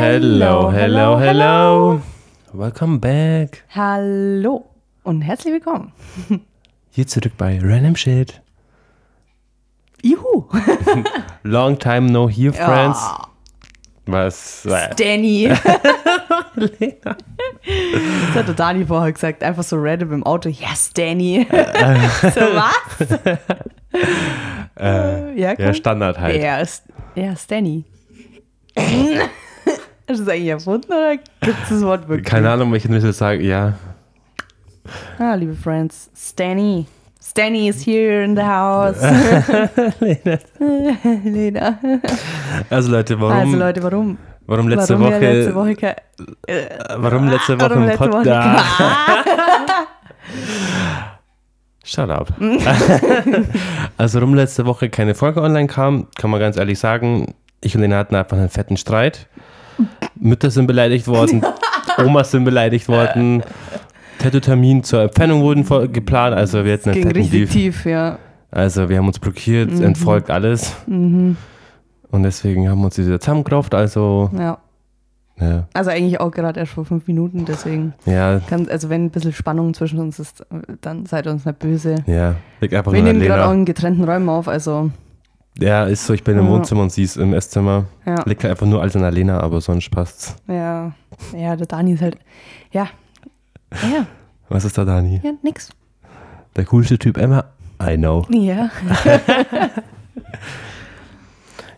Hello, hello, hello. Welcome back. Hallo und herzlich willkommen. Hier zurück bei Random Shit. Juhu. Long time no here, friends. Was? äh, Danny. das hat der Dani vorher gesagt. Einfach so random im Auto. Yes, Danny. so was? Äh, ja, ja. Standard halt. Ja, ist, ja, Du das eigentlich erfunden oder gibt es das Wort wirklich? Keine Ahnung, welche ich sagen. Ja, Ah, liebe Friends, Stanny. Stanny is here in the house. Lena. also Leute, warum, Also Leute, warum? warum letzte warum Woche, letzte Woche kein, äh, warum letzte Woche warum im letzte Woche Podcast? Shut up. also warum letzte Woche keine Folge online kam, kann man ganz ehrlich sagen. Ich und Lena hatten einfach einen fetten Streit. Mütter sind beleidigt worden, Omas sind beleidigt worden. Tattoo-Termin zur Empfängung wurden geplant, also wir hatten einen ging richtig tief, ja. Also wir haben uns blockiert, Mhm. entfolgt alles. Und deswegen haben wir uns wieder zusammengerauft, also ja. ja, Also eigentlich auch gerade erst vor fünf Minuten, deswegen ja, kann, also wenn ein bisschen Spannung zwischen uns ist, dann seid uns nicht böse. ja. Liegt einfach Wir nehmen gerade auch in getrennten Räumen auf, also Ja, ist so, ich bin im Ja. Wohnzimmer und sie ist im Esszimmer. ja, Liegt einfach nur alles an der Lena, aber sonst passt's. ja, ja, der Dani ist halt, ja, ja, Was ist da, Dani? ja, nix. Der coolste Typ ever? I know. Ja,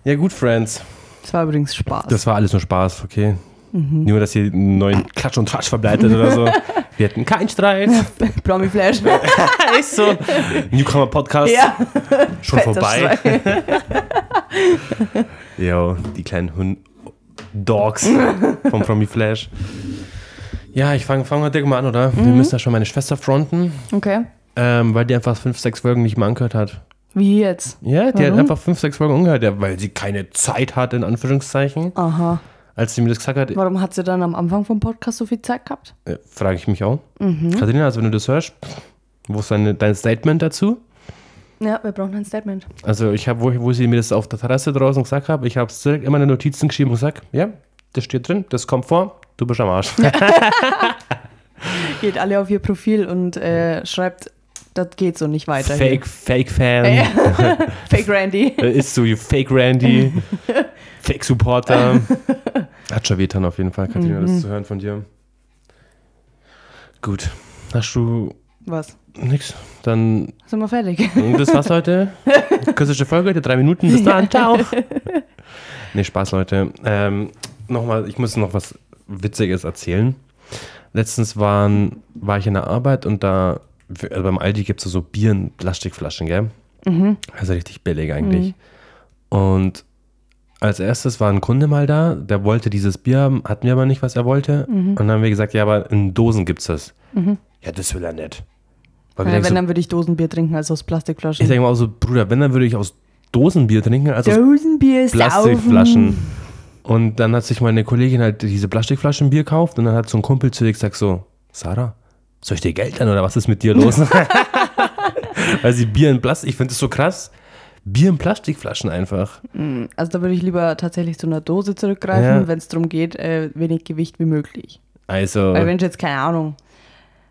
Ja, gut, Friends. das war übrigens Spaß. Das war alles nur Spaß, okay? Mhm. Nur, dass ihr einen neuen Klatsch und Tratsch verbleitet oder so. Wir hatten keinen Streit. Promi Flash. ist so. Newcomer-Podcast ja, schon fetter vorbei. Jo, die kleinen Hund Dogs vom Promi Flash. Ja, ich fange fang mal direkt mal an, oder? Mhm. Wir müssen ja schon meine Schwester fronten, Okay, ähm, weil die einfach fünf, sechs Folgen nicht mehr angehört hat. wie jetzt? Ja, die hat Warum? einfach fünf, sechs Folgen angehört, ja, weil sie keine Zeit hat, in Anführungszeichen. Aha. Als sie mir das gesagt hat, Warum hat sie dann am Anfang vom Podcast so viel Zeit gehabt? äh, frage ich mich auch. Mhm. Katharina, also wenn du das hörst, wo ist deine, dein Statement dazu? Ja, wir brauchen ein Statement. Also ich habe, wo, wo sie mir das auf der Terrasse draußen gesagt hat, ich habe es direkt immer in den Notizen geschrieben und gesagt, ja, das steht drin, das kommt vor, du bist am Arsch. Geht alle auf ihr Profil und äh, schreibt, das geht so nicht weiter. Fake, Fake Fan. Fake Randy. Äh, Ist so, you Fake Randy. Fake Supporter. Hat schon wehtan auf jeden Fall, Katharina, Mhm. das zu hören von dir. Gut. Hast du Was? nix? Dann, Sind wir fertig? das war's heute. Kürzeste Folge, heute drei Minuten. Bis dann, ciao. Nee, Spaß, Leute. Ähm, Nochmal, ich muss noch was Witziges erzählen. Letztens waren, war ich in der Arbeit und da, also beim Aldi gibt es so Bier in Plastikflaschen, gell? Also richtig billig eigentlich. Und als erstes war ein Kunde mal da, der wollte dieses Bier haben, hatten wir aber nicht, was er wollte. Und dann haben wir gesagt, ja, aber in Dosen gibt's das. Ja, das will er nicht. Weil Ja, wenn, so, dann würde ich Dosenbier trinken als aus Plastikflaschen. ich denke mal auch so, Bruder, wenn, dann würde ich aus Dosenbier trinken, als aus Dosenbier ist Plastikflaschen. Und dann hat sich meine Kollegin halt diese Plastikflaschen Bier gekauft und dann hat so ein Kumpel zu ihr gesagt so, Sarah, soll ich dir Geld an oder was ist mit dir los? Weil sie Bier in Plastik, ich finde das so krass. Bier in Plastikflaschen einfach. Also da würde ich lieber tatsächlich zu einer Dose zurückgreifen, Ja. wenn es darum geht, äh, wenig Gewicht wie möglich. Also, Weil wenn ich jetzt, keine Ahnung,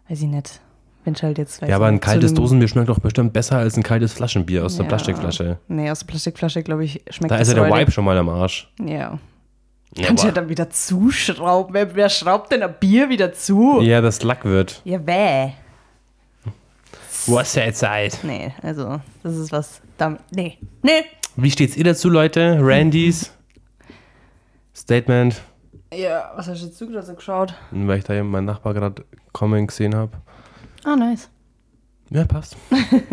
weiß ich nicht, wenn ich halt jetzt, ja, aber ein kaltes Dosenbier schmeckt doch bestimmt besser als ein kaltes Flaschenbier aus der Ja. Plastikflasche. Nee, aus der Plastikflasche, glaube ich, schmeckt Da ist ja der. Vibe schon mal am Arsch. Ja. Ja, Kannst du ja dann wieder zuschrauben. Wer, wer schraubt denn ein Bier wieder zu? ja, das Lack wird. Ja, weh. Was ja Zeit. Nee, also, das ist was. Damit, nee, nee. Wie steht's ihr dazu, Leute? Randys? Statement. Ja, was hast du jetzt gerade so geschaut? Weil ich da eben meinen Nachbar gerade kommen gesehen habe. Ah, nice. Ja, passt.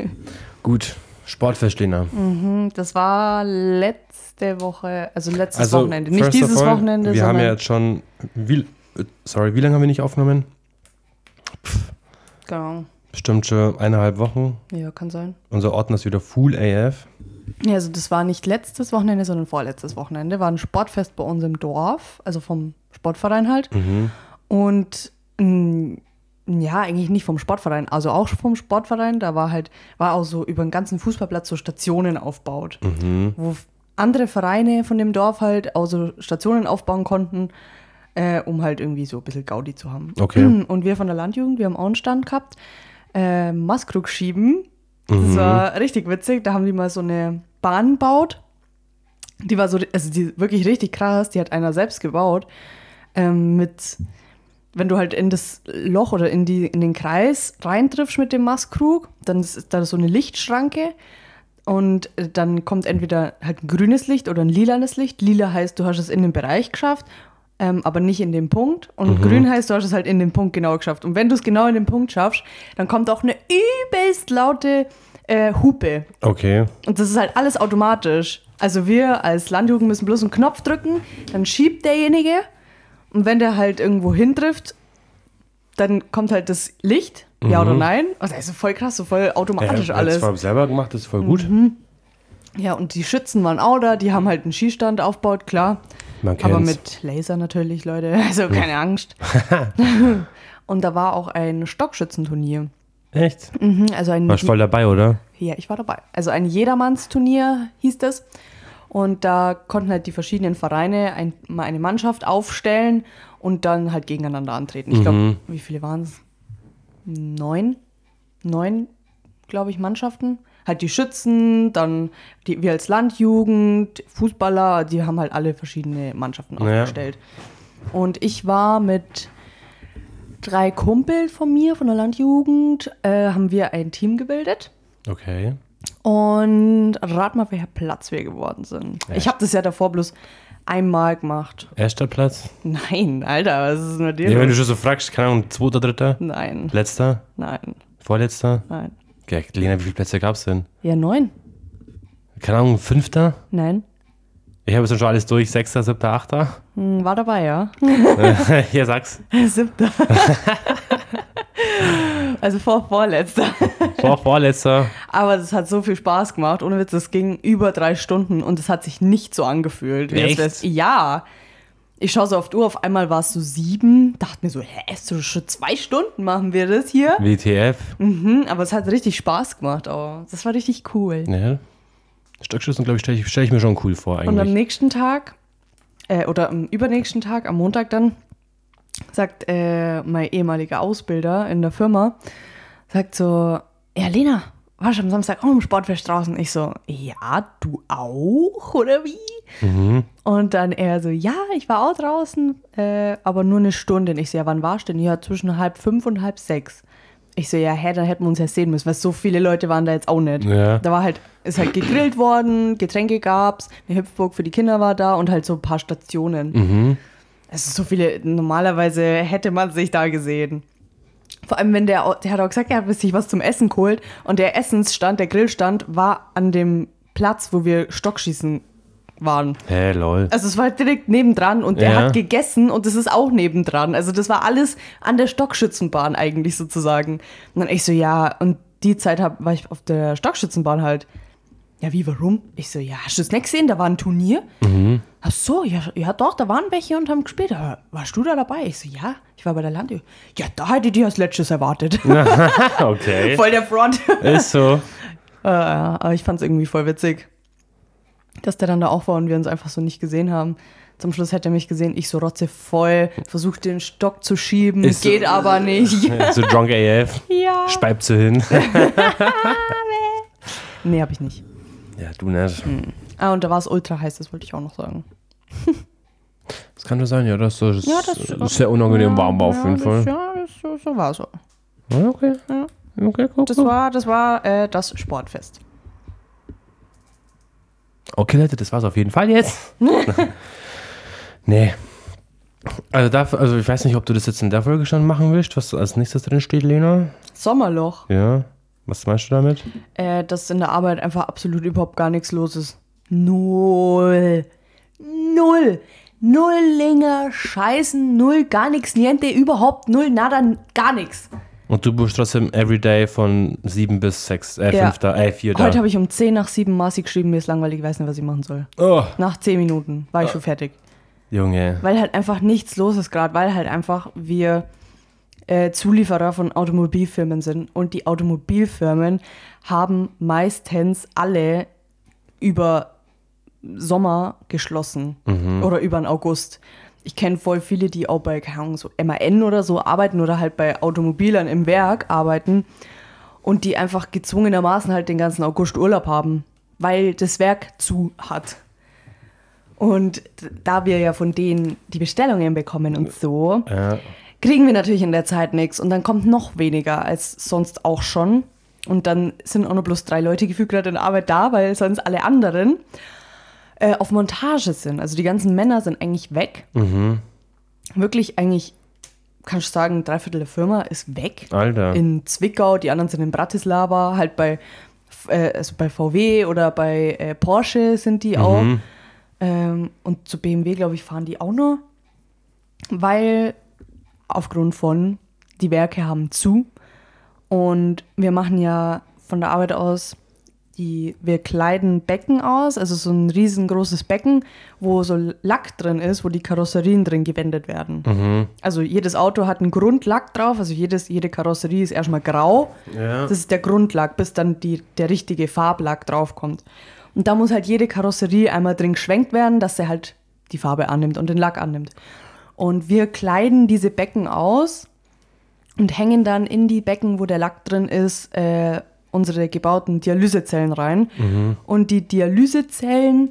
Gut. Sportverstehner. Mhm, das war letzte Woche, also letztes Also, Wochenende. Nicht dieses all, Wochenende, Wir haben ja jetzt schon. Wie, äh, sorry, wie lange haben wir nicht aufgenommen? genau. Bestimmt schon eineinhalb Wochen. Ja, kann sein. Unser Ordner ist wieder full AF. Ja, also das war nicht letztes Wochenende, sondern vorletztes Wochenende. War ein Sportfest bei uns im Dorf, also vom Sportverein halt. Mhm. Und mh, ja, eigentlich nicht vom Sportverein, also auch vom Sportverein. Da war halt, war auch so über den ganzen Fußballplatz so Stationen aufbaut, Mhm. wo andere Vereine von dem Dorf halt also Stationen aufbauen konnten, äh, um halt irgendwie so ein bisschen Gaudi zu haben. Okay. Und wir von der Landjugend, wir haben auch einen Stand gehabt, äh, Maskrug schieben. Das war richtig witzig. Da haben die mal so eine Bahn gebaut. Die war so, also die wirklich richtig krass. Die hat einer selbst gebaut. Ähm, mit, wenn du halt in das Loch oder in, die, in den Kreis reintriffst mit dem Mastkrug, dann ist da so eine Lichtschranke. Und dann kommt entweder halt ein grünes Licht oder ein lilanes Licht. Lila heißt, du hast es in den Bereich geschafft, ähm, aber nicht in den Punkt. Und grün heißt, du hast es halt in den Punkt genau geschafft. Und wenn du es genau in den Punkt schaffst, dann kommt auch eine übelst laute äh, Hupe. Okay. Und das ist halt alles automatisch. Also wir als Landjugend müssen bloß einen Knopf drücken, dann schiebt derjenige. Und wenn der halt irgendwo hintrifft, dann kommt halt das Licht, ja oder nein. Und das ist voll krass, so voll automatisch ja, alles. Zwar selber gemacht, das ist voll gut. Ja, und die Schützen waren auch da, die haben halt einen Skistand aufgebaut, klar. Man Aber mit Laser natürlich, Leute. Also keine Angst. und da war auch ein Stockschützenturnier. Echt? Mhm, Also ein Warst voll dabei, oder? Ja, ich war dabei. Also ein Jedermannsturnier hieß das. Und da konnten halt die verschiedenen Vereine ein, mal eine Mannschaft aufstellen und dann halt gegeneinander antreten. Ich glaube, wie viele waren es? Neun? Neun, glaube ich, Mannschaften. Halt die Schützen, dann die, wir als Landjugend, Fußballer, die haben halt alle verschiedene Mannschaften Ja. aufgestellt. Und ich war mit drei Kumpel von mir, von der Landjugend, äh, haben wir ein Team gebildet. Okay. Und rat mal, welcher Platz wir geworden sind. Ja. Ich habe das ja davor bloß einmal gemacht. Erster Platz? Nein, Alter, was ist mit dir? Ja, wenn du schon so fragst, keine Ahnung, zweiter, dritter, Nein, letzter, nein, vorletzter. nein. Ja, Lena, wie viele Plätze gab's denn? Ja, neun? Keine Ahnung, fünfter? Nein. Ich habe jetzt schon alles durch, sechster, siebter, achter. Hm, War dabei, ja. Hier sag's. Siebter. also vor vorletzter. Vor, vorletzter. Aber es hat so viel Spaß gemacht. Ohne Witz, es ging über drei Stunden und es hat sich nicht so angefühlt. Echt? Ja. Ich schaue so auf die Uhr, auf einmal war es so sieben. Dachte mir so, hä, ist so schon zwei Stunden machen wir das hier? WTF. Mhm, aber es hat richtig Spaß gemacht. Oh, das war richtig cool. Ja. Stockschützen, glaube ich, stelle ich, stell ich mir schon cool vor Und am eigentlich. nächsten Tag, äh, oder am übernächsten Tag, am Montag dann, sagt äh, mein ehemaliger Ausbilder in der Firma, sagt so, ja Lena, warst du am Samstag auch im Sportfest draußen? Ich so, ja, du auch, oder wie? Und dann er so, ja, ich war auch draußen, äh, aber nur eine Stunde. Und ich so, ja, wann warst du denn? Ja, zwischen halb fünf und halb sechs. Ich so, ja, hä, dann hätten wir uns ja sehen müssen, weil so viele Leute waren da jetzt auch nicht. Ja. Da war halt, ist halt gegrillt worden, Getränke gab's, eine Hüpfburg für die Kinder war da und halt so ein paar Stationen. Mhm. Also so viele, normalerweise hätte man sich da gesehen. Vor allem, wenn der, der hat auch gesagt, er hat sich was zum Essen geholt und der Essensstand, der Grillstand war an dem Platz, wo wir Stockschießen waren. Hä, lol. Also es war direkt nebendran und der Ja. hat gegessen und das ist auch nebendran. Also das war alles an der Stockschützenbahn eigentlich sozusagen. Und dann ich so, ja, und die Zeit hab, war ich auf der Stockschützenbahn halt. Ja, wie, warum? Ich so, ja, hast du das nicht gesehen? Da war ein Turnier. Ach so, ja, ja doch, da waren welche und haben gespielt. Aber warst du da dabei? Ich so, ja, ich war bei der Landjugend. Ja, da hätte ich die als letztes erwartet. okay. voll der Front. Ist so. Äh, aber ich fand es irgendwie voll witzig, dass der dann da auch war und wir uns einfach so nicht gesehen haben. Zum Schluss hätte er mich gesehen, ich so rotze voll, versucht den Stock zu schieben, Ist so- geht aber nicht. so drunk AF. ja. Speibt so hin. Nee, hab ich nicht. Ja, du nicht. Ah, und da war es ultra heiß, das wollte ich auch noch sagen. Das kann schon sein, ja. Das ist, Ja, das- ist sehr unangenehm warm war auf jeden ja, Fall. Das, ja, das, so, war so. Ja, okay. Ja. Okay, cool. Das cool. war, das war äh, das Sportfest. Okay, Leute, das war's auf jeden Fall jetzt. nee. Also, dafür, also ich weiß nicht, ob du das jetzt in der Folge schon machen willst, was als nächstes drin steht, Lena. Sommerloch. Ja. Was meinst du damit? Äh, dass in der Arbeit einfach absolut überhaupt gar nichts los ist. Null. Null. Null Linger, Scheißen, null, gar nichts, niente, überhaupt null, nada, gar nichts. Und du bist trotzdem everyday von 7 bis 6, äh, Ja. 5 da, äh, 4 da. Heute habe ich um 10 nach 7 Masi geschrieben, mir ist langweilig, ich weiß nicht, was ich machen soll. oh, Nach 10 Minuten war ich schon fertig. Junge. Weil halt einfach nichts los ist gerade, weil halt einfach wir äh, Zulieferer von Automobilfirmen sind. Und die Automobilfirmen haben meistens alle über Sommer geschlossen Mhm. oder über den August. Ich kenne voll viele, die auch bei, Ahnung, so MAN oder so arbeiten oder halt bei Automobilern im Werk arbeiten und die einfach gezwungenermaßen halt den ganzen August Urlaub haben, weil das Werk zu hat. Und da wir ja von denen die Bestellungen bekommen und so, Ja. Kriegen wir natürlich in der Zeit nichts und dann kommt noch weniger als sonst auch schon. Und dann sind auch nur bloß drei Leute gefühlt gerade in Arbeit da, weil sonst alle anderen äh, auf Montage sind. Also die ganzen Männer sind eigentlich weg. Wirklich eigentlich, kannst du sagen, drei Viertel der Firma ist weg. Alter. In Zwickau, die anderen sind in Bratislava, halt bei, äh, also bei VW oder bei äh, Porsche sind die auch. Ähm, und zu BMW, glaube ich, fahren die auch nur, weil aufgrund von die Werke haben zu und wir machen ja von der Arbeit aus die wir kleiden Becken aus, also so ein riesengroßes Becken, wo so Lack drin ist, wo die Karosserien drin gewendet werden. Also jedes Auto hat einen Grundlack drauf, also jedes, jede Karosserie ist erstmal grau. Ja. Das ist der Grundlack, bis dann die, der richtige Farblack draufkommt. Und da muss halt jede Karosserie einmal drin geschwenkt werden, dass sie halt die Farbe annimmt und den Lack annimmt. Und wir kleiden diese Becken aus und hängen dann in die Becken, wo der Lack drin ist, äh, unsere gebauten Dialysezellen rein. Und die Dialysezellen,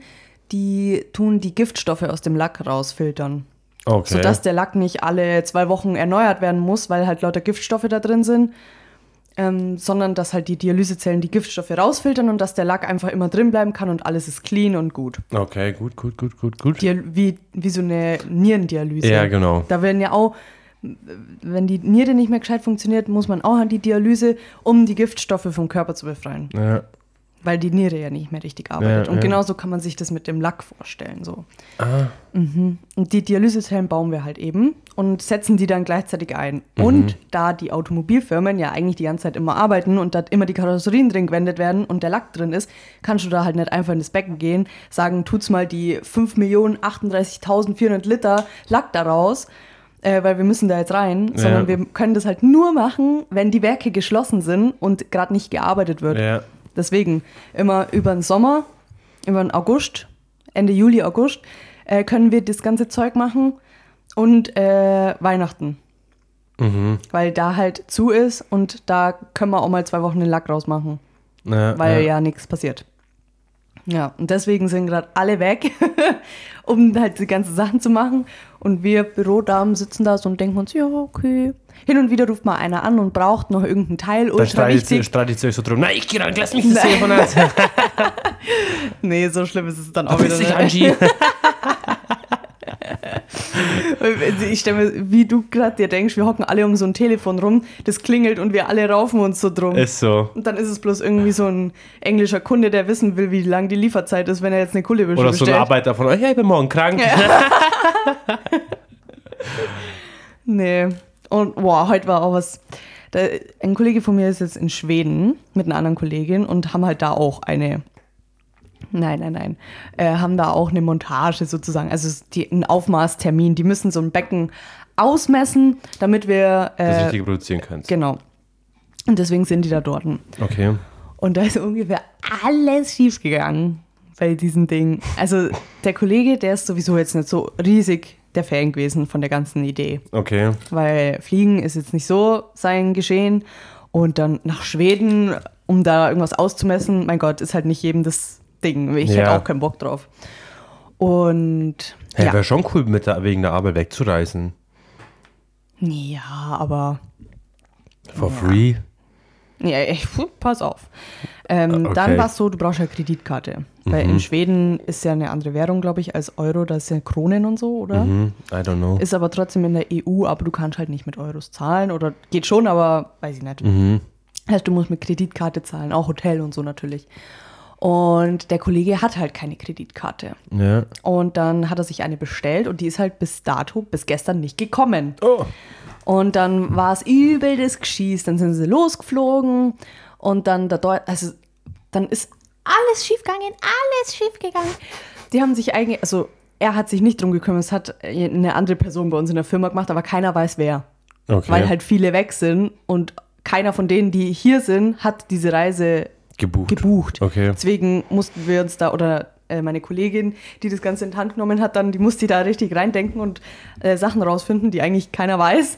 die tun die Giftstoffe aus dem Lack rausfiltern. Okay. Sodass der Lack nicht alle zwei Wochen erneuert werden muss, weil halt lauter Giftstoffe da drin sind. Ähm, sondern dass halt die Dialysezellen die Giftstoffe rausfiltern und dass der Lack einfach immer drin bleiben kann und alles ist clean und gut. okay, gut, gut, gut, gut, gut. Dial wie, wie so eine Nierendialyse. Ja, genau. Da werden ja auch, wenn die Niere nicht mehr gescheit funktioniert, muss man auch an die Dialyse, um die Giftstoffe vom Körper zu befreien. Ja. Weil die Niere ja nicht mehr richtig arbeitet. Ja, und ja. genauso kann man sich das mit dem Lack vorstellen. So. Ah, Und die Dialysezellen bauen wir halt eben und setzen die dann gleichzeitig ein. Mhm. Und da die Automobilfirmen ja eigentlich die ganze Zeit immer arbeiten und da immer die Karosserien drin gewendet werden und der Lack drin ist, kannst du da halt nicht einfach in das Becken gehen, sagen, tut's mal die 5.038.400 Liter Lack daraus, äh, weil wir müssen da jetzt rein, sondern wir können das halt nur machen, wenn die Werke geschlossen sind und gerade nicht gearbeitet wird. ja. Deswegen immer über den Sommer, über den August, Ende Juli, August, äh, können wir das ganze Zeug machen und äh, Weihnachten. Weil da halt zu ist und da können wir auch mal zwei Wochen den Lack rausmachen, ja weil ja. ja nichts passiert. Ja, und deswegen sind gerade alle weg, um halt die ganzen Sachen zu machen. Und wir Bürodamen sitzen da so und denken uns, ja, okay. Hin und wieder ruft mal einer an und braucht noch irgendein Teil, ultra streitet, streitet sie euch so drum. Nein, ich geh ran, lass mich das. Telefonat. Nee, so schlimm ist es dann auch Verpiss wieder nicht. Angie. Ich stelle mir, wie du gerade dir denkst, wir hocken alle um so ein Telefon rum, das klingelt und wir alle raufen uns so drum. Ist so. und dann ist es bloß irgendwie so ein englischer Kunde, der wissen will, wie lang die Lieferzeit ist, wenn er jetzt eine Kulle Oder so ein bestellt. Arbeiter von euch, ja, ich bin morgen krank. Nee. Und boah, heute war auch was. Da, ein Kollege von mir ist jetzt in Schweden mit einer anderen Kollegin und haben halt da auch eine. Nein, nein, nein. Äh, haben da auch eine Montage sozusagen. Also die, ein Aufmaßtermin. Die müssen so ein Becken ausmessen, damit wir. Das Äh, richtig produzieren kannst. genau. Und deswegen sind die da dort. Okay. Und da ist ungefähr alles schief gegangen bei diesem Ding. Also der Kollege, der ist sowieso jetzt nicht so riesig der Fan gewesen von der ganzen Idee. Okay. Weil Fliegen ist jetzt nicht so sein Geschehen. Und dann nach Schweden, um da irgendwas auszumessen, mein Gott, ist halt nicht jedem das Ding. Ich hätte Ja. auch keinen Bock drauf. Und Hey, ja. wäre schon cool, mit der, wegen der Arbeit wegzureisen. ja, aber For free. Ja, ich, pass auf. Ähm, Okay. Dann war es so, du brauchst ja Kreditkarte. Weil in Schweden ist ja eine andere Währung, glaube ich, als Euro. Da ist ja Kronen und so, oder? Hm, I don't know. Ist aber trotzdem in der EU, aber du kannst halt nicht mit Euros zahlen. Oder geht schon, aber weiß ich nicht. Heißt, du musst mit Kreditkarte zahlen, auch Hotel und so natürlich. Und der Kollege hat halt keine Kreditkarte. Ja. Und dann hat er sich eine bestellt und die ist halt bis dato, bis gestern nicht gekommen. Oh. Und dann war es übel das Geschieß. Dann sind sie losgeflogen und dann der Deu also dann ist alles schiefgegangen, alles schiefgegangen. Die haben sich eigentlich, also er hat sich nicht drum gekümmert, es hat eine andere Person bei uns in der Firma gemacht, aber keiner weiß wer. Okay. Weil halt viele weg sind und keiner von denen, die hier sind, hat diese Reise gebucht. gebucht. Okay. Deswegen mussten wir uns da, oder äh, meine Kollegin, die das Ganze in die Hand genommen hat, dann, die musste da richtig reindenken und äh, Sachen rausfinden, die eigentlich keiner weiß.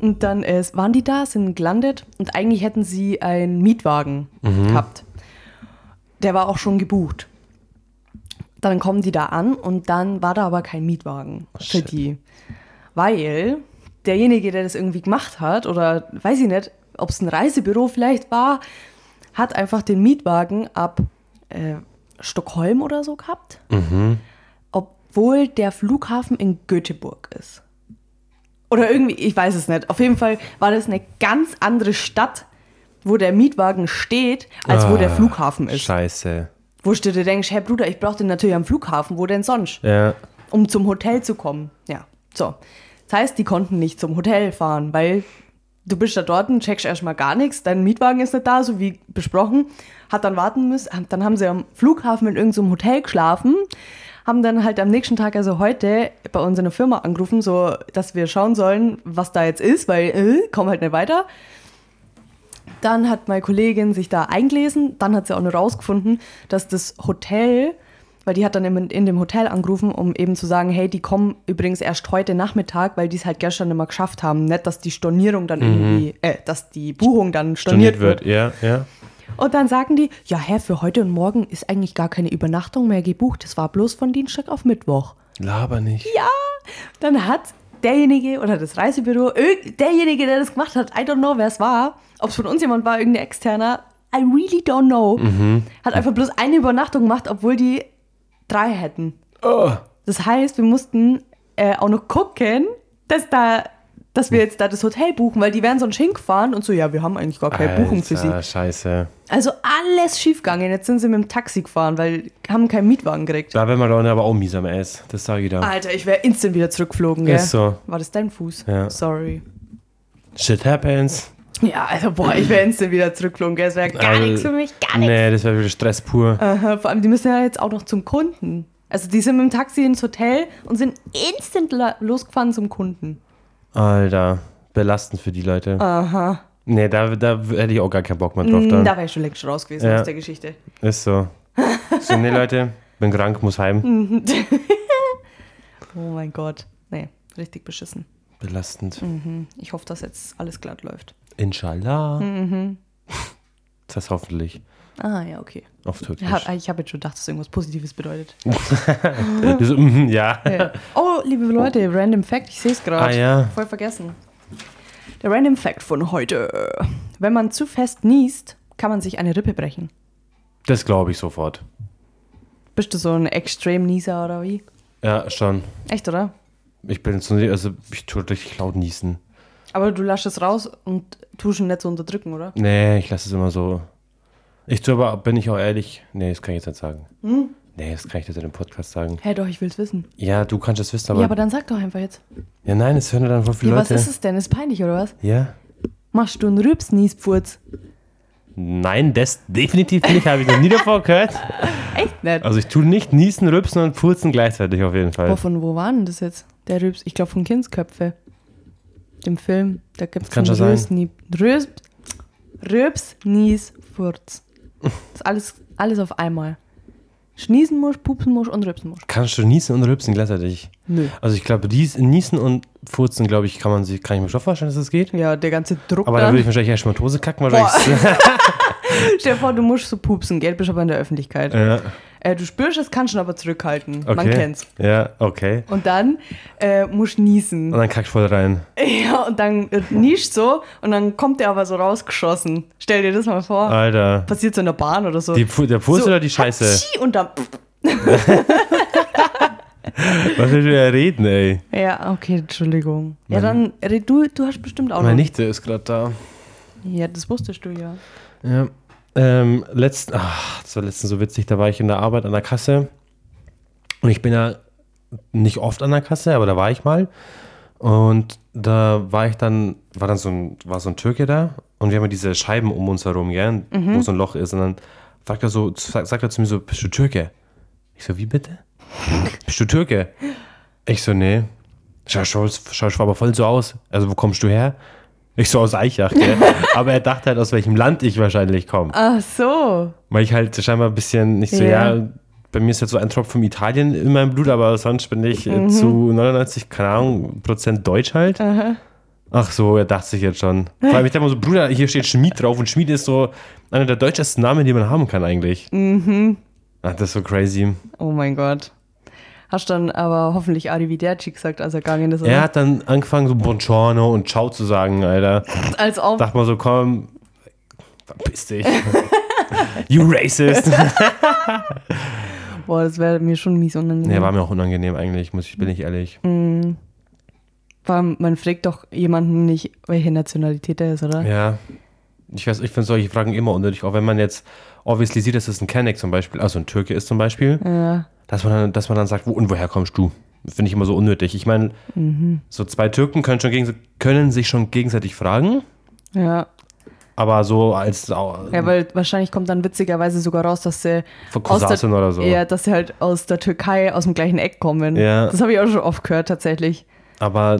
Und dann äh, waren die da, sind gelandet und eigentlich hätten sie einen Mietwagen gehabt. Der war auch schon gebucht. Dann kommen die da an und dann war da aber kein Mietwagen für Shit. die. Weil derjenige, der das irgendwie gemacht hat, oder weiß ich nicht, ob es ein Reisebüro vielleicht war, hat einfach den Mietwagen ab äh, Stockholm oder so gehabt. Obwohl der Flughafen in Göteborg ist. Oder irgendwie, ich weiß es nicht. Auf jeden Fall war das eine ganz andere Stadt, wo der Mietwagen steht, als wo der Ah, Flughafen ist. Scheiße. Wo du dir denkst, hey Bruder, ich brauche den natürlich am Flughafen, wo denn sonst? Ja. Um zum Hotel zu kommen. Ja, so. Das heißt, die konnten nicht zum Hotel fahren, weil du bist da dort und checkst erstmal gar nichts, dein Mietwagen ist nicht da, so wie besprochen, hat dann warten müssen, dann haben sie am Flughafen in irgendeinem Hotel geschlafen, haben dann halt am nächsten Tag, also heute, bei uns in der Firma angerufen, so, dass wir schauen sollen, was da jetzt ist, weil, äh, komm halt nicht weiter. Dann hat meine Kollegin sich da eingelesen. Dann hat sie auch noch rausgefunden, dass das Hotel, weil die hat dann in, in dem Hotel angerufen, um eben zu sagen, hey, die kommen übrigens erst heute Nachmittag, weil die es halt gestern immer geschafft haben. Nicht, dass die Stornierung dann irgendwie, äh, dass die Buchung dann storniert, Storniert wird. Ja, ja. Und dann sagen die, ja, Herr, für heute und morgen ist eigentlich gar keine Übernachtung mehr gebucht. Das war bloß von Dienstag auf Mittwoch. Laber nicht. Ja, dann hat derjenige oder das Reisebüro, derjenige, der das gemacht hat, I don't know, wer es war, ob es von uns jemand war, irgendein externer, I really don't know, hat einfach bloß eine Übernachtung gemacht, obwohl die drei hätten. Oh. Das heißt, wir mussten äh, auch noch gucken, dass da dass wir jetzt da das Hotel buchen, weil die wären sonst hingefahren und so, ja, wir haben eigentlich gar keine Buchung für sie. Alter, Scheiße. Also alles schiefgegangen. Jetzt sind sie mit dem Taxi gefahren, weil haben keinen Mietwagen gekriegt. Da wäre man doch aber auch mies am Ass. Das sage ich da. Alter, ich wäre instant wieder zurückgeflogen, gell? Ist so. War das dein Fuß? Ja. Sorry. Shit happens. Ja, also boah, ich wäre instant wieder zurückgeflogen, gell? Das wäre gar Also, nichts für mich, gar nichts. Nee, das wäre wieder Stress pur. Aha, vor allem, die müssen ja jetzt auch noch zum Kunden. Also die sind mit dem Taxi ins Hotel und sind instant losgefahren zum Kunden. Alter, belastend für die Leute. Aha. Nee, da, da hätte ich auch gar keinen Bock mehr drauf. Mm, Dann. Da wäre ich schon längst raus gewesen Ja. aus der Geschichte. Ist so. So, nee, Leute, bin krank, muss heim. Oh mein Gott. Nee, richtig beschissen. Belastend. Hm, Ich hoffe, dass jetzt alles glatt läuft. Inshallah. Das heißt hoffentlich Ah, ja, okay. auf Türkisch. Ja, ich habe jetzt schon gedacht, dass irgendwas Positives bedeutet. So, mhm, ja. Ja. Oh, liebe Leute, Random Fact, ich sehe es gerade. Ah ja. Voll vergessen. Der Random Fact von heute. Wenn man zu fest niest, kann man sich eine Rippe brechen. Das glaube ich sofort. Bist du so ein Extreme-Nieser oder wie? Ja, schon. Echt, oder? Ich bin so, also ich tue richtig laut niesen. Aber du lässt es raus und tust ihn nicht so unterdrücken, oder? Nee, ich lasse es immer so. Ich tue aber, bin ich auch ehrlich, nee, das kann ich jetzt nicht sagen. Hm? Nee, das kann ich jetzt in dem Podcast sagen. Hä, doch, ich will's wissen. Ja, du kannst es wissen, aber. ja, aber dann sag doch einfach jetzt. ja, nein, es hören dann voll viele Ja, was Leute. ist es denn? Ist peinlich, oder was? Ja. Machst du einen Rübs-Niespfurz? Nein, das definitiv nicht, habe ich noch nie davor gehört. Echt nicht? Also ich tue nicht niesen, rübsen und furzen gleichzeitig auf jeden Fall. Boah, von wo war denn das jetzt? Der Rübs, ich glaube von Kindsköpfe. Dem Film. Da gibt es schon sein. Rös, Röps, Nies, Furz. Das ist alles, alles auf einmal. Schniesen musst, pupsen musst und rübsen musst. Kannst du niesen und rübsen gleichzeitig? Nö. Also ich glaube, dies, niesen und furzen, glaube ich, kann man sich, kann ich mir schon vorstellen, dass das geht. Ja, der ganze Druck Aber da dann. würde ich wahrscheinlich erst mal Hose kacken, wahrscheinlich. Stell dir vor, du musst so pupsen, gell? Bist aber in der Öffentlichkeit. ja, Äh, du spürst es, kannst ihn aber zurückhalten. okay. Man kennt's. Ja, okay. Und dann äh, musst du niesen. Und dann kackst du voll rein. Ja, und dann äh, niesst so und dann kommt der aber so rausgeschossen. Stell dir das mal vor. Alter. Passiert so in der Bahn oder so. Die, der Fuß so, oder die Scheiße? Hatschi, Und dann. Was willst du ja reden, ey? Ja, okay, Entschuldigung. Ja, dann, red du, du hast bestimmt auch Meine noch. Nichte ist gerade da. Ja, das wusstest du ja. Ja. Ähm, letzt, ach, das war letztens so witzig, da war ich in der Arbeit an der Kasse. Und ich bin ja nicht oft an der Kasse, aber da war ich mal. Und da war ich dann, war dann so ein, war so ein Türke da und wir haben ja diese Scheiben um uns herum, gell, wo so ein Loch ist. Und dann fragt er so, sagt, sagt er zu mir so, bist du Türke? Ich so, wie bitte? bist du Türke? Ich so, nee. Schau, schau, schau, schau aber voll so aus. Also, wo kommst du her? Ich so aus Eichach, gell? aber er dachte halt, aus welchem Land ich wahrscheinlich komme. Ach so. Weil ich halt scheinbar ein bisschen nicht so, Ja. ja, bei mir ist jetzt so ein Tropfen Italien in meinem Blut, aber sonst bin ich Mhm. äh, zu 99, keine Ahnung, Prozent Deutsch halt. Ach so, er dachte sich jetzt schon. Vor allem, ich dachte mal so, Bruder, hier steht Schmied drauf und Schmied ist so einer der deutschesten Namen, die man haben kann eigentlich. Mhm. Ach, das ist so crazy. Oh mein Gott. Hast dann aber hoffentlich Arrivederci gesagt, als er gegangen ist, oder? Er hat dann angefangen, so Buongiorno und Ciao zu sagen, Alter. Als ob. Dachte mal so, komm, verpiss dich. you racist. Boah, das wäre mir schon mies unangenehm. Ja, war mir auch unangenehm eigentlich, muss ich, bin ich ehrlich. Allem, man fragt doch jemanden nicht, welche Nationalität er ist, oder? Ja. Ich weiß, ich finde solche Fragen immer unnötig, auch wenn man jetzt obviously sieht, dass es ein Kenneck zum Beispiel, also ein Türke ist zum Beispiel, Ja. Dass man dann, dass man dann sagt, wo und woher kommst du? Finde ich immer so unnötig. Ich meine, so zwei Türken können, schon können sich schon gegenseitig fragen, Ja. aber so als Ja, weil wahrscheinlich kommt dann witzigerweise sogar raus, dass sie aus der, oder so. ja, dass sie halt aus der Türkei, aus dem gleichen Eck kommen. Ja. Das habe ich auch schon oft gehört, tatsächlich. Aber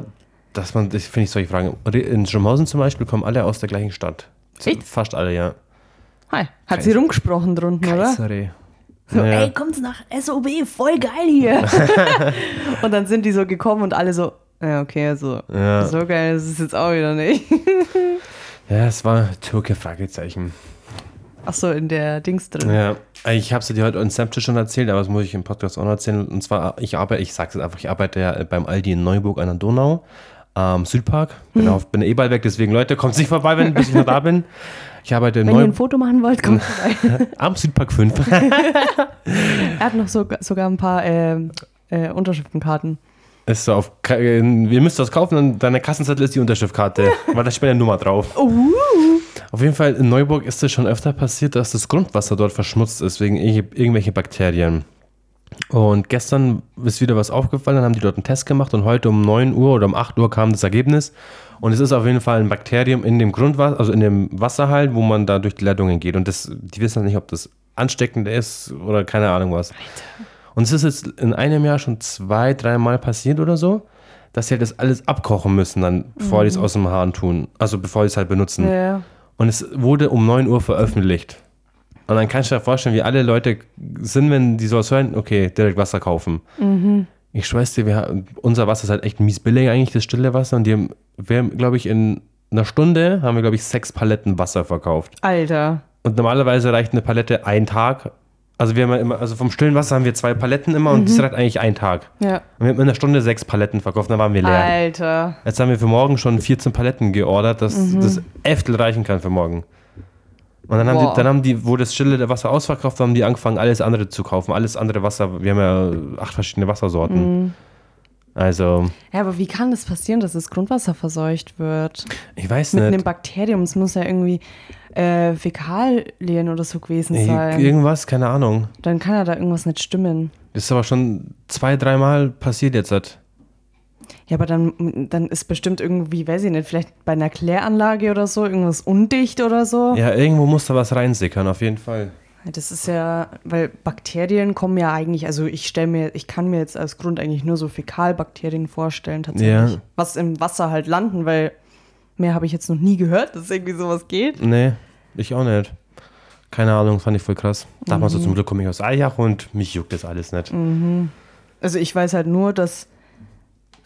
dass man, das finde ich solche Fragen. In Schirmhausen zum Beispiel kommen alle aus der gleichen Stadt. Echt? Fast alle, ja. Hi. Hat sie rumgesprochen drunten, oder? So, Ja. ey, kommt's nach SOB, voll geil hier. und dann sind die so gekommen und alle so, ja, okay, also, Ja. so geil ist es jetzt auch wieder nicht. Ja, es war Türke, Fragezeichen. Ach so, in der Dings drin. Ja, ich habe es dir heute in Stammtisch schon erzählt, aber das muss ich im Podcast auch noch erzählen. Und zwar, ich arbeite, ich sag's jetzt einfach, ich arbeite ja beim Aldi in Neuburg an der Donau, am Südpark. Bin, Hm. auf, bin eh bald weg, deswegen Leute, kommt nicht vorbei, wenn bis ich noch da bin. Ich arbeite in Wenn ihr ein Foto machen wollt, kommt vorbei. am Südpark 5. er hat noch so, sogar ein paar ähm, äh, Unterschriftenkarten. ist so auf, äh, ihr müsst das kaufen und deine Kassenzettel ist die Unterschriftkarte, weil da steht eine Nummer drauf. Uh. Auf jeden Fall in Neuburg ist es schon öfter passiert, dass das Grundwasser dort verschmutzt ist wegen irg- irgendwelche Bakterien. Und gestern ist wieder was aufgefallen, dann haben die dort einen Test gemacht und heute um 9 Uhr oder um 8 Uhr kam das Ergebnis. Und es ist auf jeden Fall ein Bakterium in dem Grundwasser, also in dem Wasser halt, wo man da durch die Leitungen geht. Und das, die wissen nicht, ob das ansteckend ist oder keine Ahnung was. Und es ist jetzt in einem Jahr schon zwei, dreimal passiert oder so, dass sie halt das alles abkochen müssen, dann, bevor die es aus dem Hahn tun. Also bevor die es halt benutzen. Ja. Und es wurde um 9 Uhr veröffentlicht. Und dann kannst du dir vorstellen, wie alle Leute sind, wenn die sowas hören, okay, direkt Wasser kaufen. Ich schwör's dir, wir, unser Wasser ist halt echt mies billig eigentlich, das stille Wasser. Und die haben, wir haben, glaube ich, in einer Stunde haben wir, glaube ich, sechs Paletten Wasser verkauft. Alter. Und normalerweise reicht eine Palette ein Tag. Also wir haben immer, also vom stillen Wasser haben wir zwei Paletten immer und das reicht eigentlich ein Tag. Ja. Und wir haben in einer Stunde sechs Paletten verkauft, dann waren wir leer. Alter. Jetzt haben wir für morgen schon 14 Paletten geordert, dass das Äftel reichen kann für morgen. Und dann haben, Boah. die, dann haben die, wo das stille Wasser ausverkauft war, haben die angefangen, alles andere zu kaufen. Alles andere Wasser. Wir haben ja acht verschiedene Wassersorten. Also, Ja, aber wie kann das passieren, dass das Grundwasser verseucht wird? ich weiß Mit einem nicht. Bakterium. Es muss ja irgendwie äh, Fäkalien oder so gewesen sein. Irgendwas, keine Ahnung. Dann kann ja da irgendwas nicht stimmen. Das ist aber schon zwei, dreimal passiert jetzt. Halt. Ja, aber dann, dann ist bestimmt irgendwie, weiß ich nicht, vielleicht bei einer Kläranlage oder so, irgendwas undicht oder so. Ja, irgendwo muss da was reinsickern, auf jeden Fall. Das ist ja, weil Bakterien kommen ja eigentlich, also ich stelle mir, ich kann mir jetzt als Grund eigentlich nur so Fäkalbakterien vorstellen, tatsächlich. Ja. Was im Wasser halt landen, weil mehr habe ich jetzt noch nie gehört, dass irgendwie sowas geht. Nee, ich auch nicht. Keine Ahnung, fand ich voll krass. Dachte man so, zum Glück komme ich aus Eichach und mich juckt das alles nicht. Also ich weiß halt nur, dass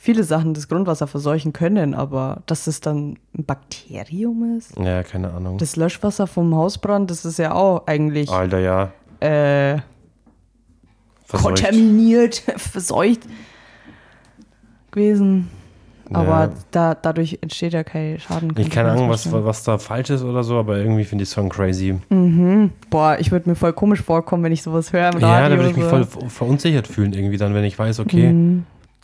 viele Sachen das Grundwasser verseuchen können, aber dass es dann ein Bakterium ist. Ja, keine Ahnung. Das Löschwasser vom Hausbrand, das ist ja auch eigentlich Alter, ja. äh, Verseucht. kontaminiert, verseucht gewesen. Aber Ja. da, dadurch entsteht ja kein Schaden. Ich keine Ahnung, was, was da falsch ist oder so, aber irgendwie finde ich es schon crazy. Boah, ich würde mir voll komisch vorkommen, wenn ich sowas höre im Radio. Ja, da würde ich mich voll so. ver- verunsichert fühlen irgendwie dann, wenn ich weiß, okay,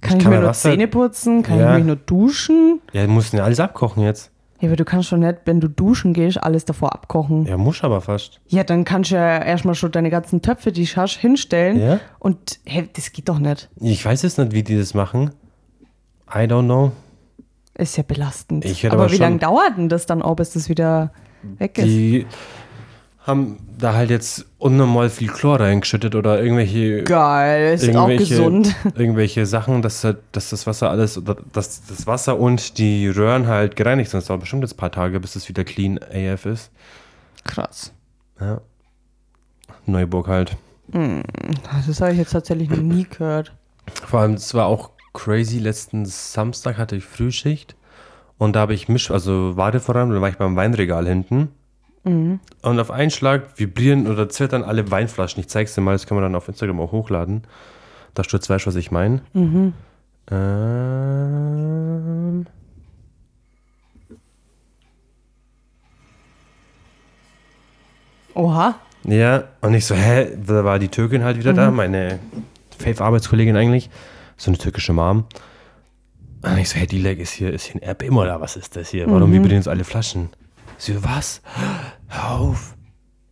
Kann ich, kann mir mir nur Wasser- Zähne putzen? Kann Ja. ich mich nur duschen? ja, die mussten ja alles abkochen jetzt. Ja, aber du kannst schon nicht, wenn du duschen gehst, alles davor abkochen. Ja, muss aber fast. Ja, dann kannst du ja erstmal schon deine ganzen Töpfe, die du hast, hinstellen. Ja? Und hey, das geht doch nicht. Ich weiß jetzt nicht, wie die das machen. I don't know. Ist ja belastend. Ich aber aber wie lange dauert denn das dann auch, bis das wieder weg ist? Die haben da halt jetzt unnormal viel Chlor reingeschüttet oder irgendwelche Geil, ist auch irgendwelche, gesund. irgendwelche Sachen, dass, halt- dass das Wasser alles, dass das Wasser und die Röhren halt gereinigt sind. Es dauert bestimmt jetzt ein paar Tage, bis es wieder clean AF ist. Krass. Ja. Neuburg halt. Das habe ich jetzt tatsächlich noch nie gehört. Vor allem, es war auch crazy. Letzten Samstag hatte ich Frühschicht und da habe ich Misch, also Ware voran, dann war ich beim Weinregal hinten. Und auf einen Schlag vibrieren oder zittern alle Weinflaschen. Ich zeig's dir mal, das kann man dann auf Instagram auch hochladen. Da stürzt weißt was ich meine. Ähm. Oha. Ja, und ich so, hä, da war die Türkin halt wieder da, meine Faith-Arbeitskollegin eigentlich, so eine türkische Mom. Und ich so, hey, die Leg ist hier, ist hier ein Erdbeben oder was ist das hier? Warum vibrieren jetzt alle Flaschen? Sie so, was? Hör auf.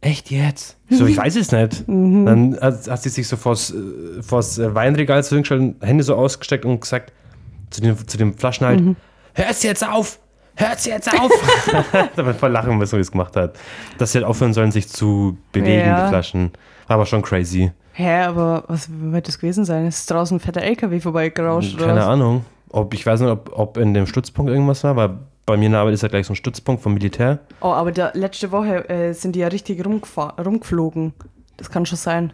Echt jetzt? Ich So, ich weiß es nicht. Dann hat, hat sie sich so vors, äh, vors äh, Weinregal so hingestellt, Hände so ausgesteckt und gesagt zu den, zu den Flaschen halt, hört's jetzt auf! Hört's jetzt auf! da hat voll lachen müssen, wie es gemacht hat. Dass sie halt aufhören sollen, sich zu bewegen, Ja. die Flaschen. War aber schon crazy. Hä, aber was wird das gewesen sein? Ist draußen ein fetter LKW vorbeigerauscht oder Keine was? Ahnung. Ob, ich weiß nicht, ob, ob in dem Stützpunkt irgendwas war, weil bei mir in der Arbeit ist ja gleich so ein Stützpunkt vom Militär. Oh, aber da, letzte Woche äh, sind die ja richtig rumgeflogen. Das kann schon sein.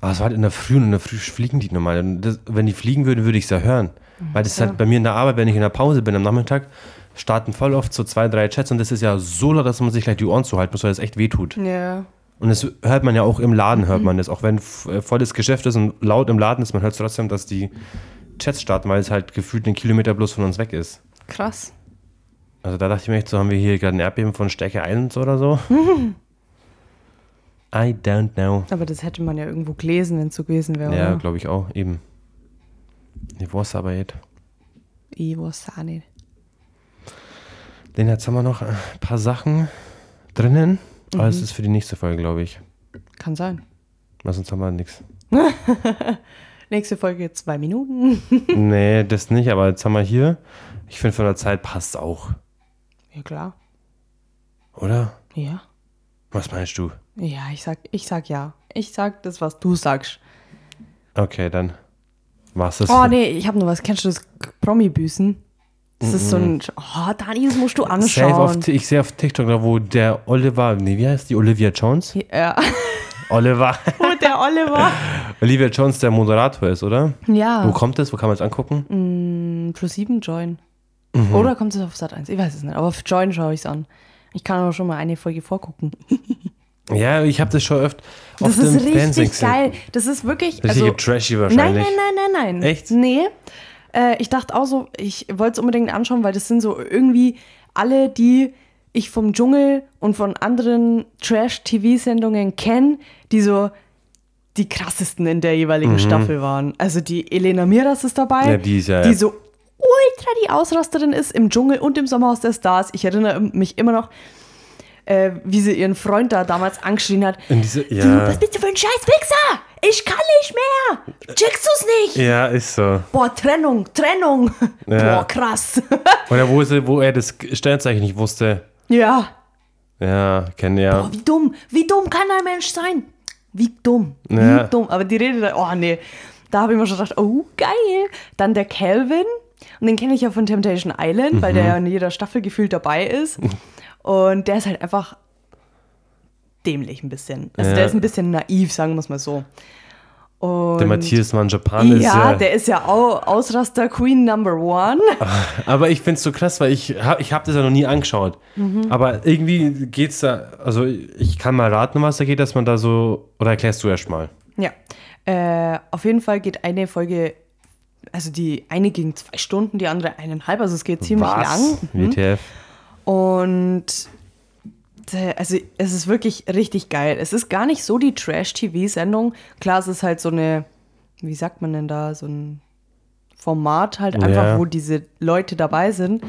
Aber es war halt in der Früh und in der Früh fliegen die normal. Und das, wenn die fliegen würden, würde ich es ja hören. Weil das ist halt bei mir in der Arbeit, wenn ich in der Pause bin am Nachmittag, starten voll oft so zwei, drei Chats und das ist ja so laut, dass man sich gleich die Ohren zuhalten muss, weil das echt wehtut. Ja. Und das hört man ja auch im Laden, hört man das. Auch wenn äh, volles Geschäft ist und laut im Laden ist, man hört trotzdem, dass die Chats starten, weil es halt gefühlt einen Kilometer bloß von uns weg ist. Krass. Also da dachte ich mir echt so, haben wir hier gerade ein Erdbeben von Stärke 1 oder so? I don't know. Aber das hätte man ja irgendwo gelesen, wenn es so gewesen wäre. Ja, oder? glaube ich auch, eben. Ich weiß aber jetzt. Ich weiß auch nicht. Lena, jetzt haben wir noch ein paar Sachen drinnen. Aber das ist für die nächste Folge, glaube ich. Kann sein. Weil sonst haben wir nichts. Nächste Folge zwei Minuten. Nee, das nicht, aber jetzt haben wir hier. Ich finde, von der Zeit passt auch. Ja, klar. Oder? Ja. Was meinst du? Ja, ich sag, ich sag ja. Ich sag das, was du sagst. Okay, dann war's das. Oh, nee, ich habe noch was. Kennst du das Promi-Büßen? Das ist so ein. Oh, Dani, das musst du Safe auf, anschauen. Ti- ich sehe auf TikTok, da wo der Oliver, nee, wie heißt die? Olivia Jones? Ja, Oliver. wo der Oliver. Olivia Jones, der Moderator ist, oder? Ja. Wo kommt das? Wo kann man es angucken? Pro 7 Join. Mhm. Oder kommt es auf Sat 1? Ich weiß es nicht. Aber auf Join schaue ich es an. Ich kann aber schon mal eine Folge vorgucken. Ja, ich habe das schon öfter Das ist Fernsehen richtig gesehen. geil. Das ist wirklich. Richtige Also, Trashy nein, wahrscheinlich. nein, nein, nein, nein. Echt? Nee. Äh, ich dachte auch so, ich wollte es unbedingt anschauen, weil das sind so irgendwie alle, die ich vom Dschungel und von anderen Trash-TV-Sendungen kenne, die so die krassesten in der jeweiligen Staffel waren. Also die Elena Miras ist dabei, Mhm. Ja, die ist ja- die so ultra die Ausrasterin ist im Dschungel und im Sommerhaus der Stars. Ich erinnere mich immer noch, äh, wie sie ihren Freund da damals angeschrien hat. Diese, Du, ja, was bist du für ein scheiß Wichser? Ich kann nicht mehr. Checkst du's nicht? ja, ist so. Boah, Trennung, Trennung. Ja. Boah, krass. Oder wo, sie, wo er das Sternzeichen nicht wusste. ja. Ja, kenne ja. Boah, wie dumm. Wie dumm kann ein Mensch sein? Wie dumm. Ja. Wie dumm. Aber die Rede da, oh nee. Da habe ich mir schon gedacht, oh, geil. Dann der Calvin. Und den kenne ich ja von Temptation Island, weil der Mhm. ja in jeder Staffel gefühlt dabei ist. Und der ist halt einfach dämlich ein bisschen. Also Ja. der ist ein bisschen naiv, sagen wir es mal so. Und Der Matthias Mann Japan ist ja, ja. der ist ja auch Ausraster Queen Number One. aber ich finde es so krass, weil ich habe ich hab das ja noch nie angeschaut. Mhm. Aber irgendwie geht's da, also ich kann mal raten, was da geht, dass man da so, oder erklärst du erst mal? Ja, äh, auf jeden Fall geht eine Folge, also die eine ging zwei Stunden, die andere eineinhalb, also es geht ziemlich lang. Mhm. WTF? Und äh, also es ist wirklich richtig geil. Es ist gar nicht so die Trash-TV-Sendung. Klar, es ist halt so eine, wie sagt man denn da, so ein Format halt einfach, Ja. wo diese Leute dabei sind.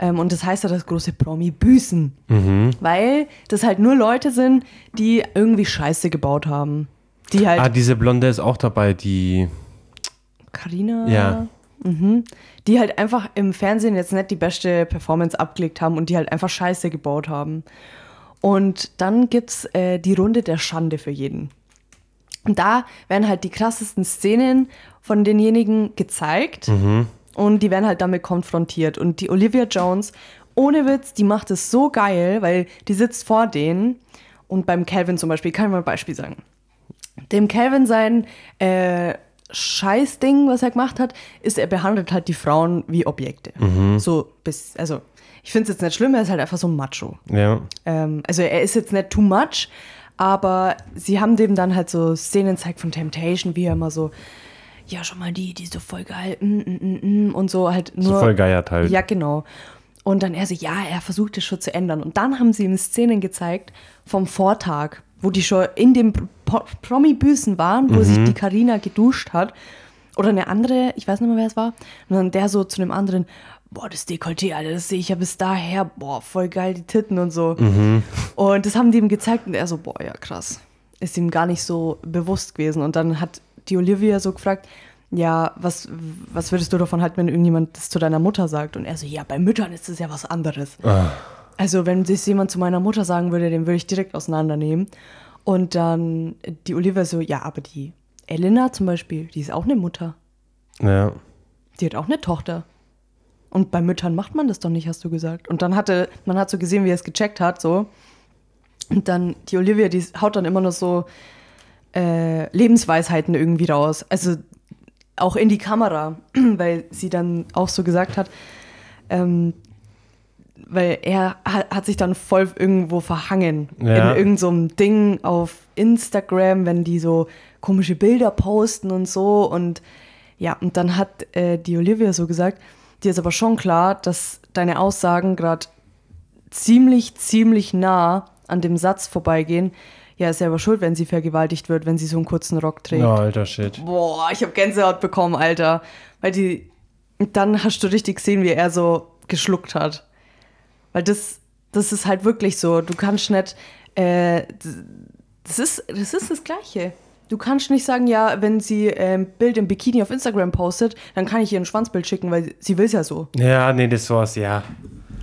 Ähm, und das heißt ja das große Promi-Büßen. Mhm. Weil das halt nur Leute sind, die irgendwie Scheiße gebaut haben. Die halt Ah, diese Blonde ist auch dabei, die. Carina. Ja. Mhm. Die halt einfach im Fernsehen jetzt nicht die beste Performance abgelegt haben und die halt einfach Scheiße gebaut haben. Und dann gibt's äh, die Runde der Schande für jeden. Und da werden halt die krassesten Szenen von denjenigen gezeigt und die werden halt damit konfrontiert. Und die Olivia Jones, ohne Witz, die macht es so geil, weil die sitzt vor denen und beim Calvin zum Beispiel, kann ich mal ein Beispiel sagen. Dem Calvin sein äh, Scheißding, was er gemacht hat, ist, er behandelt halt die Frauen wie Objekte. So bis, also ich finde es jetzt nicht schlimm, er ist halt einfach so ein Macho. Ja. Ähm, also er ist jetzt nicht too much, aber sie haben dem dann halt so Szenen gezeigt von Temptation, wie er immer so, ja, schon mal die, die so voll geil, mm, mm, mm, mm, und so halt nur. So voll geiert halt. Ja, genau. Und dann er so, ja, er versucht es schon zu ändern. Und dann haben sie ihm Szenen gezeigt vom Vortag, wo die schon in dem Promi-Büßen waren, wo sich die Karina geduscht hat. Oder eine andere, ich weiß nicht mehr, wer es war. Und dann der so zu dem anderen, boah, das Dekolleté, Alter, das sehe ich ja bis daher, boah, voll geil, die Titten und so. Und das haben die ihm gezeigt und er so, boah, ja, krass. Ist ihm gar nicht so bewusst gewesen. Und dann hat die Olivia so gefragt, ja, was, was würdest du davon halten, wenn irgendjemand das zu deiner Mutter sagt? Und er so, ja, bei Müttern ist das ja was anderes. Also, wenn das jemand zu meiner Mutter sagen würde, den würde ich direkt auseinandernehmen. Und dann die Olivia so, ja, aber die Elena zum Beispiel, die ist auch eine Mutter. Ja. Die hat auch eine Tochter. Und bei Müttern macht man das doch nicht, hast du gesagt. Und dann hatte, man hat so gesehen, wie er es gecheckt hat, so. Und dann, die Olivia, die haut dann immer noch so äh, Lebensweisheiten irgendwie raus. Also auch in die Kamera, weil sie dann auch so gesagt hat, ähm, weil er hat, hat sich dann voll irgendwo verhangen. Ja. In irgendeinem so Ding auf Instagram, wenn die so komische Bilder posten und so. Und ja, und dann hat äh, die Olivia so gesagt, dir ist aber schon klar, dass deine Aussagen gerade ziemlich, ziemlich nah an dem Satz vorbeigehen. Ja, ist selber schuld, wenn sie vergewaltigt wird, wenn sie so einen kurzen Rock trägt. Ja, alter Shit. Boah, ich habe Gänsehaut bekommen, Alter. Weil die. Dann hast du richtig gesehen, wie er so geschluckt hat. Weil das, das ist halt wirklich so. Du kannst nicht. Äh, das, ist, das ist das Gleiche. Du kannst nicht sagen, ja, wenn sie ein Bild im Bikini auf Instagram postet, dann kann ich ihr ein Schwanzbild schicken, weil sie will es ja so. Ja, nee, das war's, ja.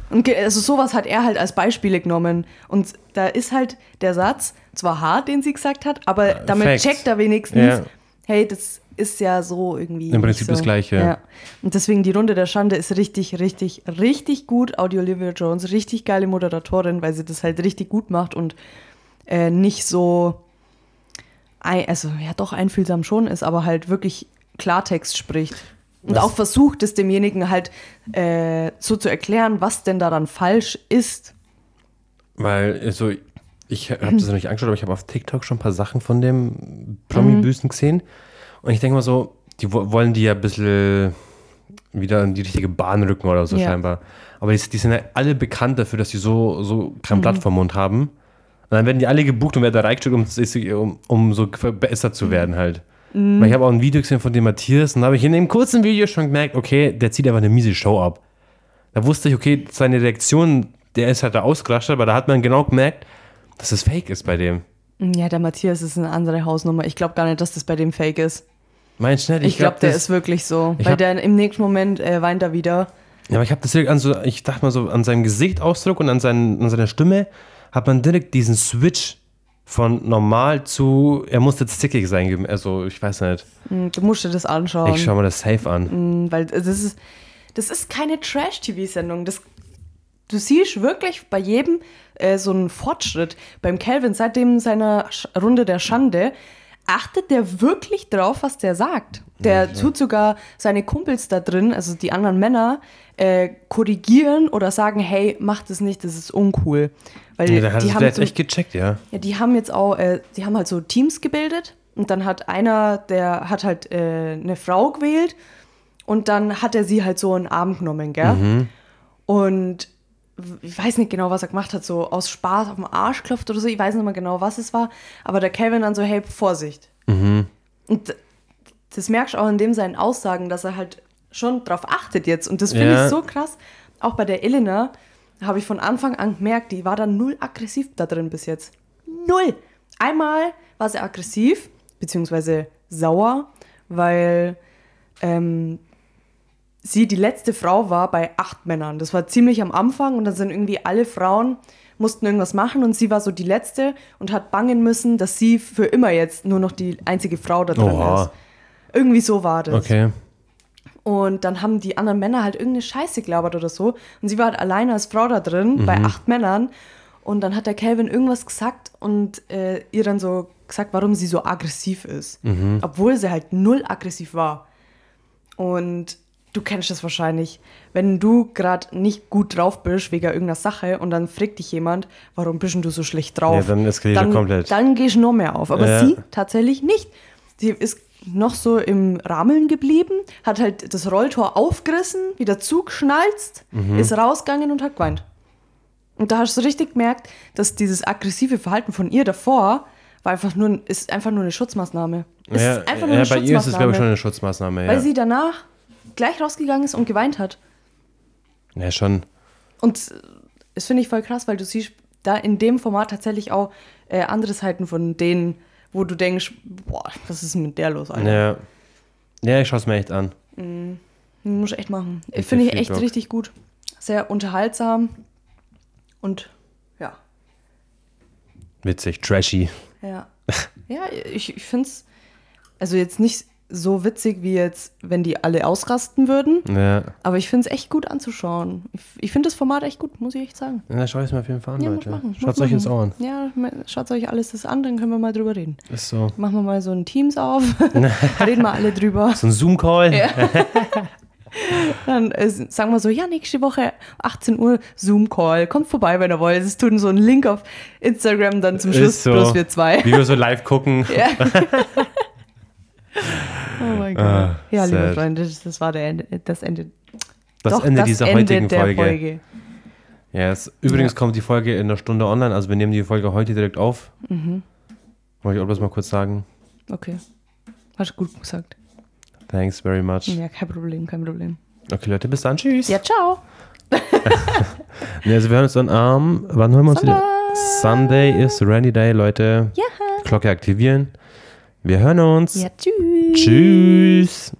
Und also sowas hat er halt als Beispiele genommen. Und da ist halt der Satz, zwar hart, den sie gesagt hat, aber damit Facts. checkt er wenigstens, Ja. hey, das ist ja so irgendwie. Im Prinzip so. das Gleiche. Ja. Und deswegen die Runde der Schande ist richtig, richtig, richtig gut. Audi Olivia Jones, richtig geile Moderatorin, weil sie das halt richtig gut macht und äh, nicht so, also ja doch einfühlsam schon ist, aber halt wirklich Klartext spricht. Und Was- auch versucht, es demjenigen halt äh, so zu erklären, was denn daran falsch ist. Weil, also, ich habe das noch nicht angeschaut, aber ich habe auf TikTok schon ein paar Sachen von dem Promi-Büßen gesehen. Und ich denke mal so, die wo- wollen die ja ein bisschen wieder in die richtige Bahn rücken oder so Ja. scheinbar. Aber die, die sind ja alle bekannt dafür, dass sie so, so kein Blatt vom Mund haben. Und dann werden die alle gebucht und werden da reingestellt, um, um, um so verbessert zu werden halt. Weil ich habe auch ein Video gesehen von dem Matthias und da habe ich in dem kurzen Video schon gemerkt, okay, der zieht einfach eine miese Show ab. Da wusste ich, okay, seine Reaktion, der ist halt da ausgerastet, aber da hat man genau gemerkt, dass es fake ist bei dem. Ja, der Matthias ist eine andere Hausnummer. Ich glaube gar nicht, dass das bei dem fake ist. Meinst du nicht? Ich, glaube, der das- ist wirklich so. Ich Weil hab- der im nächsten Moment äh, weint er wieder. Ja, aber ich habe das direkt an so, ich dachte mal so, an seinem Gesichtsausdruck und an, seinen, an seiner Stimme hat man direkt diesen Switch von normal zu, er muss jetzt zickig sein. Also, ich weiß nicht. Hm, Du musst dir das anschauen. Ich schaue mir das safe an. Hm, Weil das ist, das ist keine Trash-TV-Sendung. Das, du siehst wirklich bei jedem äh, so einen Fortschritt. Beim Calvin, seitdem seiner Runde der Schande, achtet der wirklich drauf, was der sagt. Der tut sogar seine Kumpels da drin, also die anderen Männer, äh, korrigieren oder sagen, hey, mach das nicht, das ist uncool. Weil Ja, der hat die haben so, echt gecheckt, ja. ja, die haben jetzt auch, äh, die haben halt so Teams gebildet und dann hat einer, der hat halt äh, eine Frau gewählt und dann hat er sie halt so in den Arm genommen, gell? Und w- ich weiß nicht genau, was er gemacht hat, so aus Spaß auf den Arsch klopft oder so, ich weiß nicht mehr genau, was es war, aber der Calvin dann so, hey, Vorsicht. Und d- das merkst du auch in dem seinen Aussagen, dass er halt schon drauf achtet jetzt und das finde Ja. ich so krass. Auch bei der Elena habe ich von Anfang an gemerkt, die war dann null aggressiv da drin bis jetzt. Null. Einmal war sie aggressiv, beziehungsweise sauer, weil ähm, sie die letzte Frau war bei acht Männern. Das war ziemlich am Anfang und dann sind irgendwie alle Frauen mussten irgendwas machen und sie war so die letzte und hat bangen müssen, dass sie für immer jetzt nur noch die einzige Frau da drin Oha. ist. Irgendwie so war das. Okay. Und dann haben die anderen Männer halt irgendeine Scheiße gelabert oder so. Und sie war halt alleine als Frau da drin, bei acht Männern. Und dann hat der Calvin irgendwas gesagt und äh, ihr dann so gesagt, warum sie so aggressiv ist. Obwohl sie halt null aggressiv war. Und du kennst das wahrscheinlich. Wenn du gerade nicht gut drauf bist wegen irgendeiner Sache und dann fragt dich jemand, warum bist du so schlecht drauf? Ja, dann er dann, komplett. Dann gehst du noch mehr auf. Aber Ja. sie tatsächlich nicht. Sie ist noch so im Rahmen geblieben, hat halt das Rolltor aufgerissen, wieder zugeschnalzt, Mhm. ist rausgegangen und hat geweint. Und da hast du richtig gemerkt, dass dieses aggressive Verhalten von ihr davor war einfach nur, ist einfach nur eine Schutzmaßnahme. Ist ja, einfach nur ja, eine bei ihr ist es, glaube ich, schon eine Schutzmaßnahme. Weil Ja. sie danach gleich rausgegangen ist und geweint hat. ja, schon. Und das finde ich voll krass, weil du siehst da in dem Format tatsächlich auch äh, andere Seiten von denen, wo du denkst, boah, was ist mit der los, Alter? Ja. Ja, ich schaue es mir echt an. Muss ich echt machen. Ich Finde ich echt Bock. richtig gut. Sehr unterhaltsam und ja, Witzig, trashy. ja. ja, ich, ich finde es also jetzt nicht so witzig wie jetzt, wenn die alle ausrasten würden, Ja. aber ich finde es echt gut anzuschauen. Ich, ich finde das Format echt gut, muss ich echt sagen. Ja, schau ich es mir auf jeden Fall an, Ja, Leute. Schaut es euch ins machen. Ohr an. Ja, schaut euch alles das an, dann können wir mal drüber reden. Ist so. Machen wir mal so ein Teams auf, reden wir alle drüber. So ein Zoom-Call. Dann äh, sagen wir so, ja, nächste Woche 18 Uhr Zoom-Call. Kommt vorbei, wenn ihr wollt. Es tun so einen Link auf Instagram dann zum Schluss, so. bloß wir zwei. Wie wir so live gucken. Ja. oh mein Gott. Ah, ja, liebe sad. Freunde, das, das war der Ende, das Ende. Das doch, Ende das dieser Ende heutigen Folge. Folge. Ja, es, übrigens Ja. kommt die Folge in einer Stunde online, also wir nehmen die Folge heute direkt auf. Mhm. Wollte ich auch bloß mal kurz sagen. Okay. Hast du gut gesagt. Thanks very much. Ja, kein Problem, kein Problem. Okay, Leute, bis dann. Tschüss. Ja, ciao. Nee, also wir hören uns dann am, wann hören wir uns wieder? Sunday ist Rainy Day, Leute. Ja. Glocke aktivieren. Wir hören uns. Ja, tschüss. Tschüss.